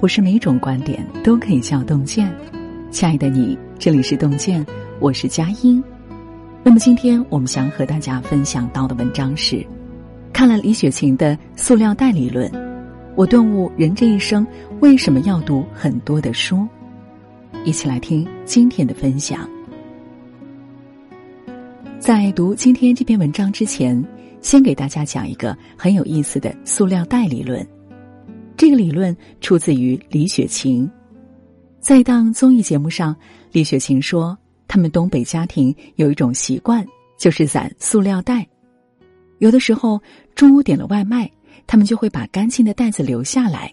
不是每种观点都可以叫洞见。亲爱的你，这里是洞见，我是佳音。那么今天我们想和大家分享到的文章是：看了李雪琴的塑料袋理论，我顿悟人这一生为什么要读很多的书。一起来听今天的分享。在读今天这篇文章之前，先给大家讲一个很有意思的塑料袋理论。这个理论出自于李雪琴，在一档综艺节目上，李雪琴说，他们东北家庭有一种习惯，就是攒塑料袋。有的时候中午点了外卖，他们就会把干净的袋子留下来，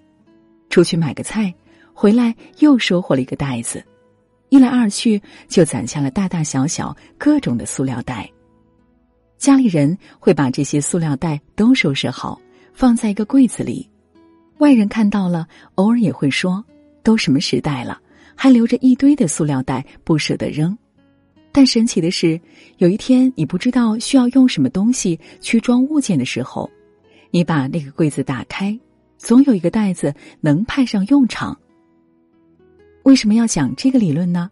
出去买个菜，回来又收获了一个袋子，一来二去就攒下了大大小小各种的塑料袋。家里人会把这些塑料袋都收拾好，放在一个柜子里。外人看到了，偶尔也会说：“都什么时代了，还留着一堆的塑料袋不舍得扔。”但神奇的是，有一天你不知道需要用什么东西去装物件的时候，你把那个柜子打开，总有一个袋子能派上用场。为什么要讲这个理论呢？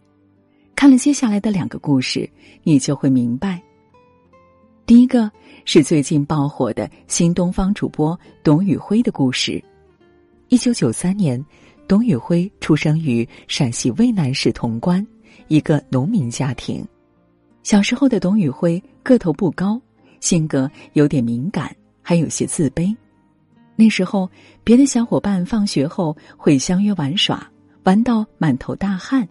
看了接下来的两个故事，你就会明白。第一个是最近爆火的新东方主播董宇辉的故事。一九九三年，董宇辉出生于陕西渭南市潼关一个农民家庭。小时候的董宇辉个头不高，性格有点敏感，还有些自卑。那时候，别的小伙伴放学后会相约玩耍，玩到满头大汗。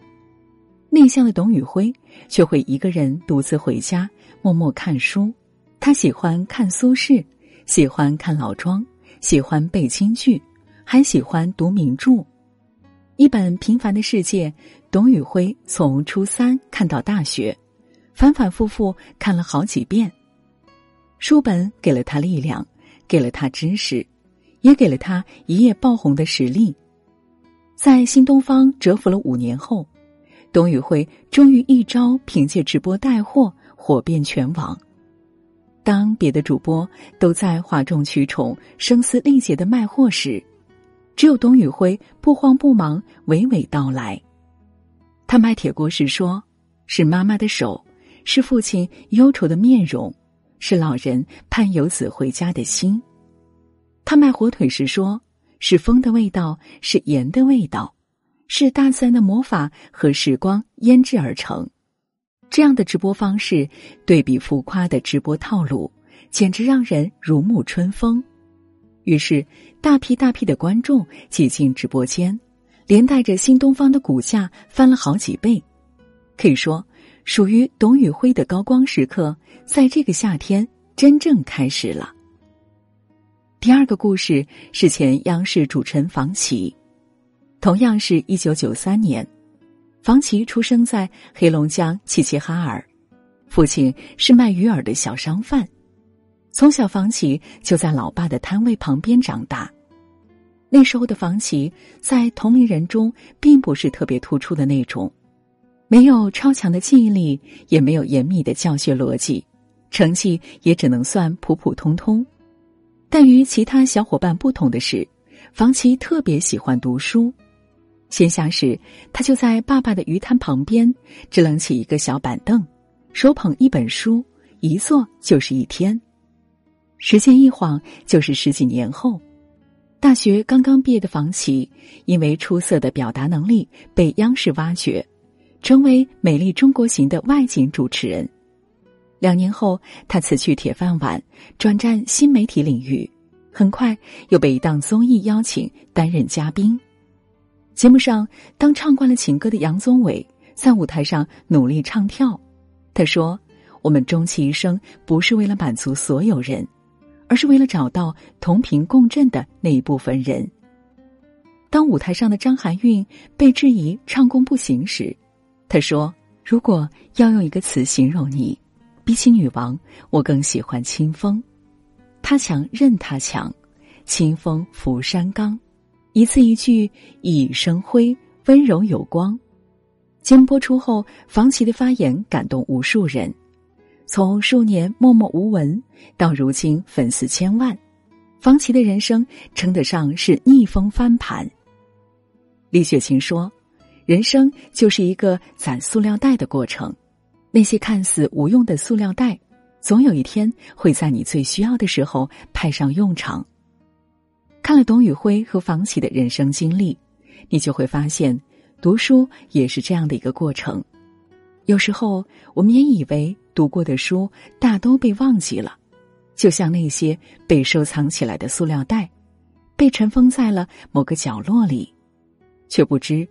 内向的董宇辉却会一个人独自回家，默默看书。他喜欢看苏轼，喜欢看老庄，喜欢背京剧。还喜欢读名著，一本《平凡的世界》，董宇辉从初三看到大学，反反复复看了好几遍。书本给了他力量，给了他知识，也给了他一夜爆红的实力。在新东方蛰伏了五年后，董宇辉终于一招凭借直播带货火遍全网。当别的主播都在哗众取宠、声嘶力竭的卖货时，只有董宇辉不慌不忙，娓娓道来。他卖铁锅时说：“是妈妈的手，是父亲忧愁的面容，是老人盼游子回家的心。”他卖火腿时说：“是风的味道，是盐的味道，是大自然的魔法和时光腌制而成。”这样的直播方式，对比浮夸的直播套路，简直让人如沐春风。于是，大批大批的观众挤进直播间，连带着新东方的股价翻了好几倍。可以说，属于董宇辉的高光时刻，在这个夏天真正开始了。第二个故事是前央视主持人房琪，同样是一九九三年，房琪出生在黑龙江齐齐哈尔，父亲是卖鱼饵的小商贩。从小，房琪就在老爸的摊位旁边长大。那时候的房琪在同龄人中并不是特别突出的那种，没有超强的记忆力，也没有严密的教学逻辑，成绩也只能算普普通通。但与其他小伙伴不同的是，房琪特别喜欢读书。闲暇时，他就在爸爸的鱼摊旁边支棱起一个小板凳，手捧一本书，一坐就是一天。时间一晃就是十几年后，大学刚刚毕业的房琪，因为出色的表达能力被央视挖掘，成为《美丽中国行》的外景主持人。两年后，他辞去铁饭碗，转战新媒体领域，很快又被一档综艺邀请担任嘉宾。节目上，当唱惯了情歌的杨宗纬在舞台上努力唱跳，他说：“我们终其一生，不是为了满足所有人。”而是为了找到同频共振的那一部分人。当舞台上的张含韵被质疑唱功不行时，她说：“如果要用一个词形容你，比起女王，我更喜欢清风。他强任他强，清风拂山岗。一字一句熠熠生辉，温柔有光。”节目播出后，房琪的发言感动无数人。从数年默默无闻到如今粉丝千万，房琪的人生称得上是逆风翻盘。李雪琴说：“人生就是一个攒塑料袋的过程，那些看似无用的塑料袋，总有一天会在你最需要的时候派上用场。”看了董宇辉和房琪的人生经历，你就会发现，读书也是这样的一个过程。有时候，我们也以为读过的书大都被忘记了，就像那些被收藏起来的塑料袋，被尘封在了某个角落里。却不知，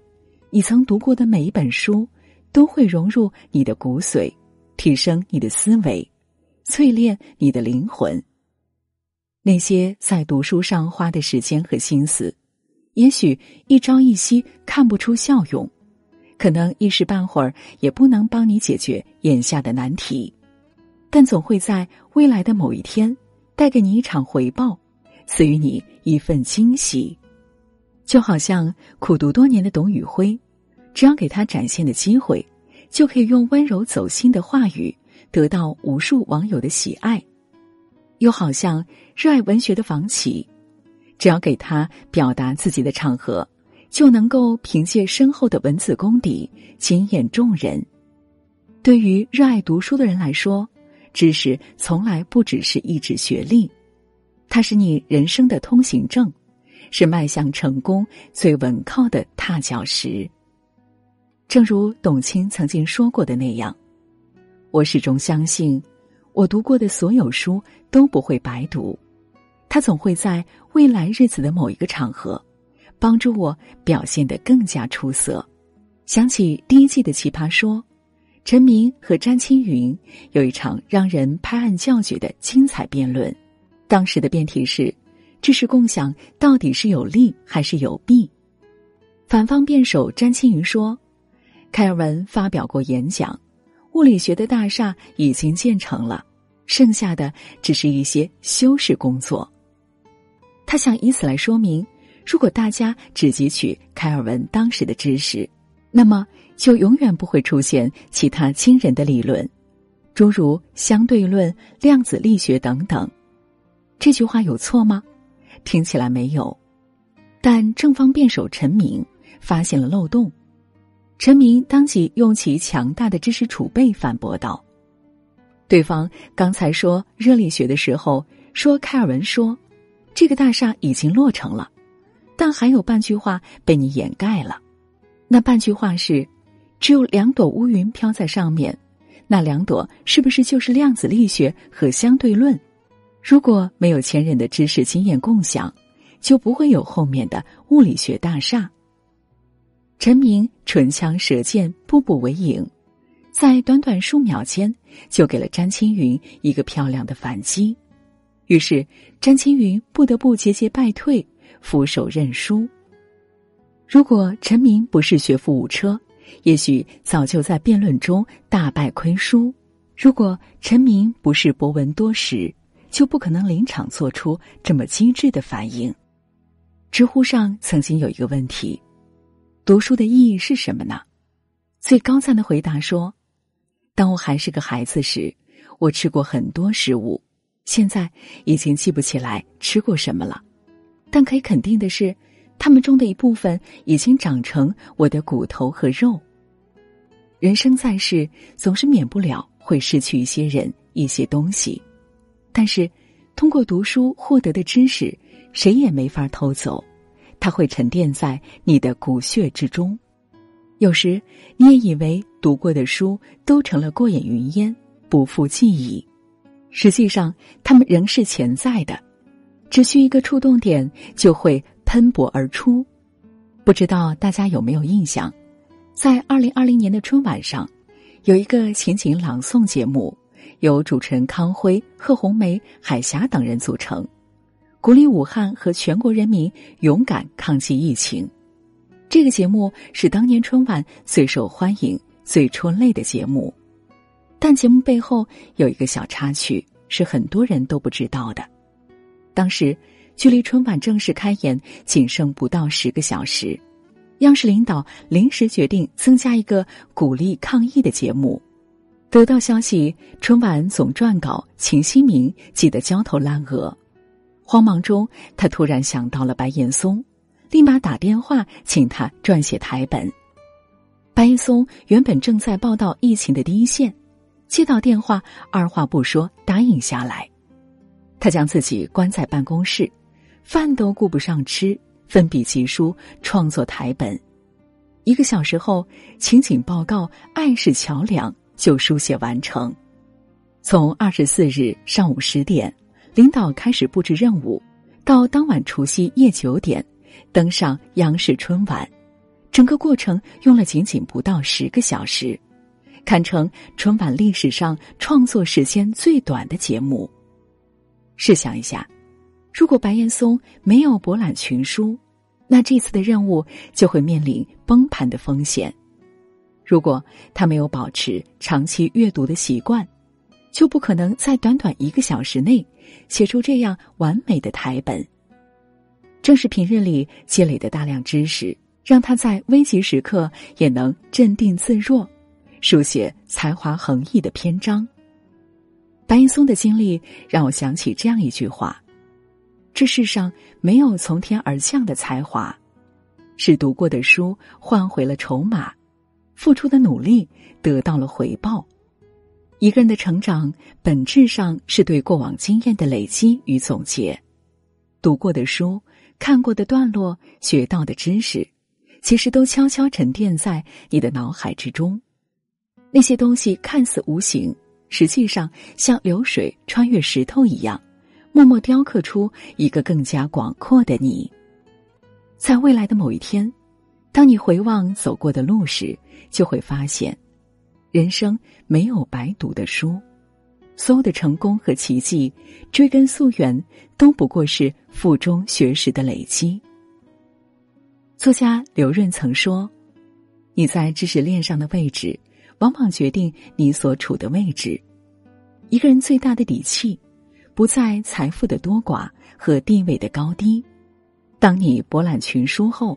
你曾读过的每一本书，都会融入你的骨髓，提升你的思维，淬炼你的灵魂。那些在读书上花的时间和心思，也许一朝一夕看不出效用，可能一时半会儿也不能帮你解决眼下的难题，但总会在未来的某一天，带给你一场回报，赐予你一份惊喜。就好像苦读多年的董宇辉，只要给他展现的机会，就可以用温柔走心的话语得到无数网友的喜爱。又好像热爱文学的房企，只要给他表达自己的场合，就能够凭借深厚的文字功底惊艳众人。对于热爱读书的人来说，知识从来不只是一纸学历，它是你人生的通行证。是迈向成功最稳靠的踏脚石。正如董卿曾经说过的那样，我始终相信，我读过的所有书都不会白读，它总会在未来日子的某一个场合，帮助我表现得更加出色。想起第一季的《奇葩说》，陈明和詹青云有一场让人拍案叫绝的精彩辩论，当时的辩题是。知识共享到底是有利还是有弊？反方辩手詹青云说：“凯尔文发表过演讲，物理学的大厦已经建成了，剩下的只是一些修饰工作。”他想以此来说明，如果大家只汲取开尔文当时的知识，那么就永远不会出现其他惊人的理论，诸如相对论、量子力学等等。这句话有错吗？听起来没有，但正方辩手陈明发现了漏洞。陈明当即用其强大的知识储备反驳道：“对方刚才说热力学的时候，说开尔文说，这个大厦已经落成了，但还有半句话被你掩盖了。那半句话是，只有两朵乌云飘在上面，那两朵是不是就是量子力学和相对论？”如果没有前人的知识经验共享，就不会有后面的物理学大厦。陈明唇枪舌剑，步步为营，在短短数秒间就给了詹青云一个漂亮的反击。于是詹青云不得不节节败退，俯首认输。如果陈明不是学富五车，也许早就在辩论中大败亏输；如果陈明不是博闻多识，就不可能临场做出这么机智的反应。知乎上曾经有一个问题：读书的意义是什么呢？最高赞的回答说：“当我还是个孩子时，我吃过很多食物，现在已经记不起来吃过什么了。但可以肯定的是，他们中的一部分已经长成我的骨头和肉。人生在世，总是免不了会失去一些人、一些东西。”但是，通过读书获得的知识，谁也没法偷走，它会沉淀在你的骨血之中。有时，你也以为读过的书都成了过眼云烟，不复记忆，实际上，它们仍是潜在的，只需一个触动点，就会喷薄而出。不知道大家有没有印象，在二零二零年的春晚上，有一个情景朗诵节目。由主持人康辉、贺红梅、海霞等人组成，鼓励武汉和全国人民勇敢抗击疫情。这个节目是当年春晚最受欢迎、最戳泪的节目。但节目背后有一个小插曲，是很多人都不知道的。当时，距离春晚正式开演仅剩不到十个小时，央视领导临时决定增加一个鼓励抗疫的节目。得到消息，春晚总撰稿秦希明急得焦头烂额，慌忙中，他突然想到了白岩松，立马打电话请他撰写台本。白岩松原本正在报道疫情的第一线，接到电话，二话不说答应下来。他将自己关在办公室，饭都顾不上吃，奋笔疾书创作台本。一个小时后，情景报告《爱是桥梁》就书写完成。从二十四日上午十点，领导开始布置任务，到当晚除夕夜九点，登上央视春晚。整个过程用了仅仅不到十个小时，堪称春晚历史上创作时间最短的节目。试想一下，如果白岩松没有博览群书，那这次的任务就会面临崩盘的风险。如果他没有保持长期阅读的习惯，就不可能在短短一个小时内写出这样完美的台本。正是平日里积累的大量知识。让他在危急时刻也能镇定自若，书写才华横溢的篇章。白岩松的经历让我想起这样一句话：这世上没有从天而降的才华，是读过的书换回了筹码，付出的努力得到了回报。一个人的成长本质上是对过往经验的累积与总结，读过的书、看过的段落、学到的知识。其实都悄悄沉淀在你的脑海之中，那些东西看似无形，实际上像流水穿越石头一样，默默雕刻出一个更加广阔的你。在未来的某一天，当你回望走过的路时，就会发现，人生没有白读的书，所有的成功和奇迹，追根溯源，都不过是腹中学识的累积。作家刘润曾说：“你在知识链上的位置，往往决定你所处的位置。一个人最大的底气，不在财富的多寡和地位的高低。当你博览群书后，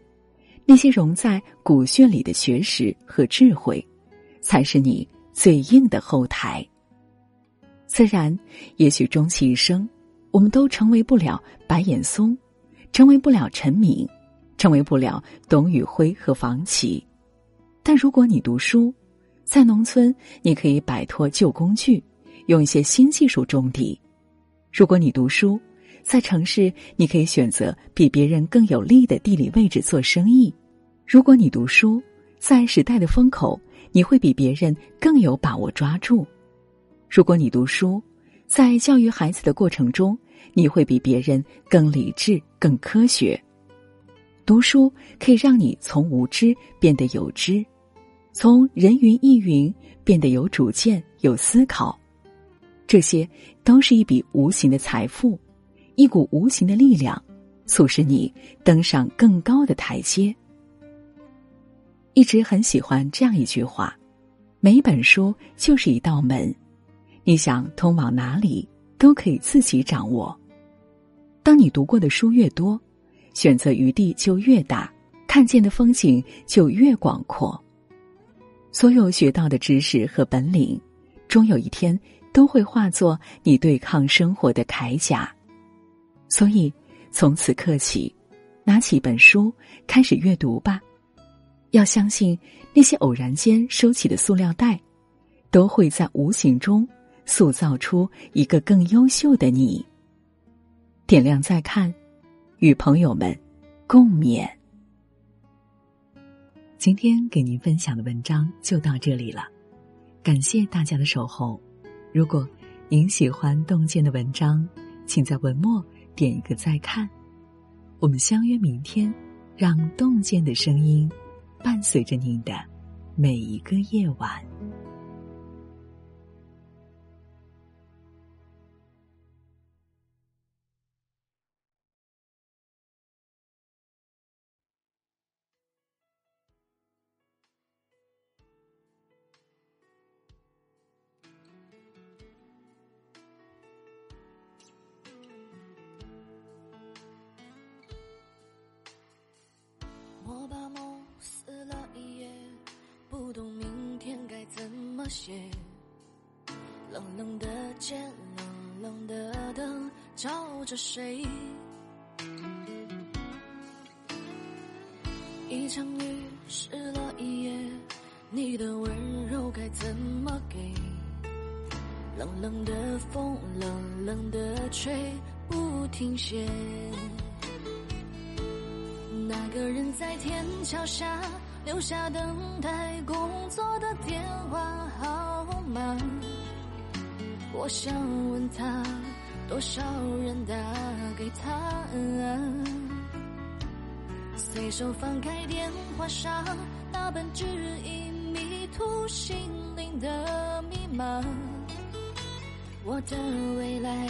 那些融在骨血里的学识和智慧，才是你最硬的后台。自然，也许终其一生，我们都成为不了白岩松，成为不了陈明。”成为不了董宇辉和房琪，但如果你读书，在农村你可以摆脱旧工具，用一些新技术种地；如果你读书，在城市你可以选择比别人更有利的地理位置做生意；如果你读书，在时代的风口，你会比别人更有把握抓住；如果你读书，在教育孩子的过程中，你会比别人更理智、更科学。读书可以让你从无知变得有知，从人云亦云变得有主见、有思考，这些都是一笔无形的财富，一股无形的力量，促使你登上更高的台阶。一直很喜欢这样一句话：每一本书就是一道门，你想通往哪里都可以自己掌握。当你读过的书越多。选择余地就越大，看见的风景就越广阔。所有学到的知识和本领，终有一天都会化作你对抗生活的铠甲。所以，从此刻起，拿起一本书开始阅读吧。要相信，那些偶然间收起的塑料袋，都会在无形中塑造出一个更优秀的你。点亮再看。与朋友们共勉。今天给您分享的文章就到这里了，感谢大家的守候。如果您喜欢洞见的文章，请在文末点一个再看。我们相约明天，让洞见的声音伴随着您的每一个夜晚。怎么写，冷冷的街，冷冷的灯照着谁？一场雨湿了一夜，你的温柔该怎么给？冷冷的风，冷冷的吹，不停歇。那个人在天桥下留下等待工作的电话号码，我想问他，多少人打给他？随手翻开电话上那本指引迷途心灵的密码。我的未来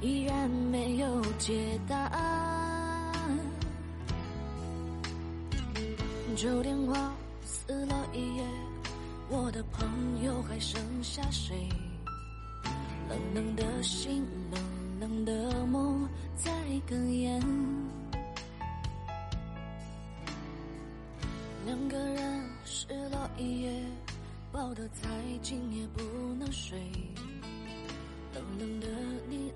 依然没有解答。旧电话撕了一页，我的朋友还剩下谁？冷冷的心，冷冷的梦在哽咽。两个人失落一夜，抱得再紧也不能睡。冷冷的你。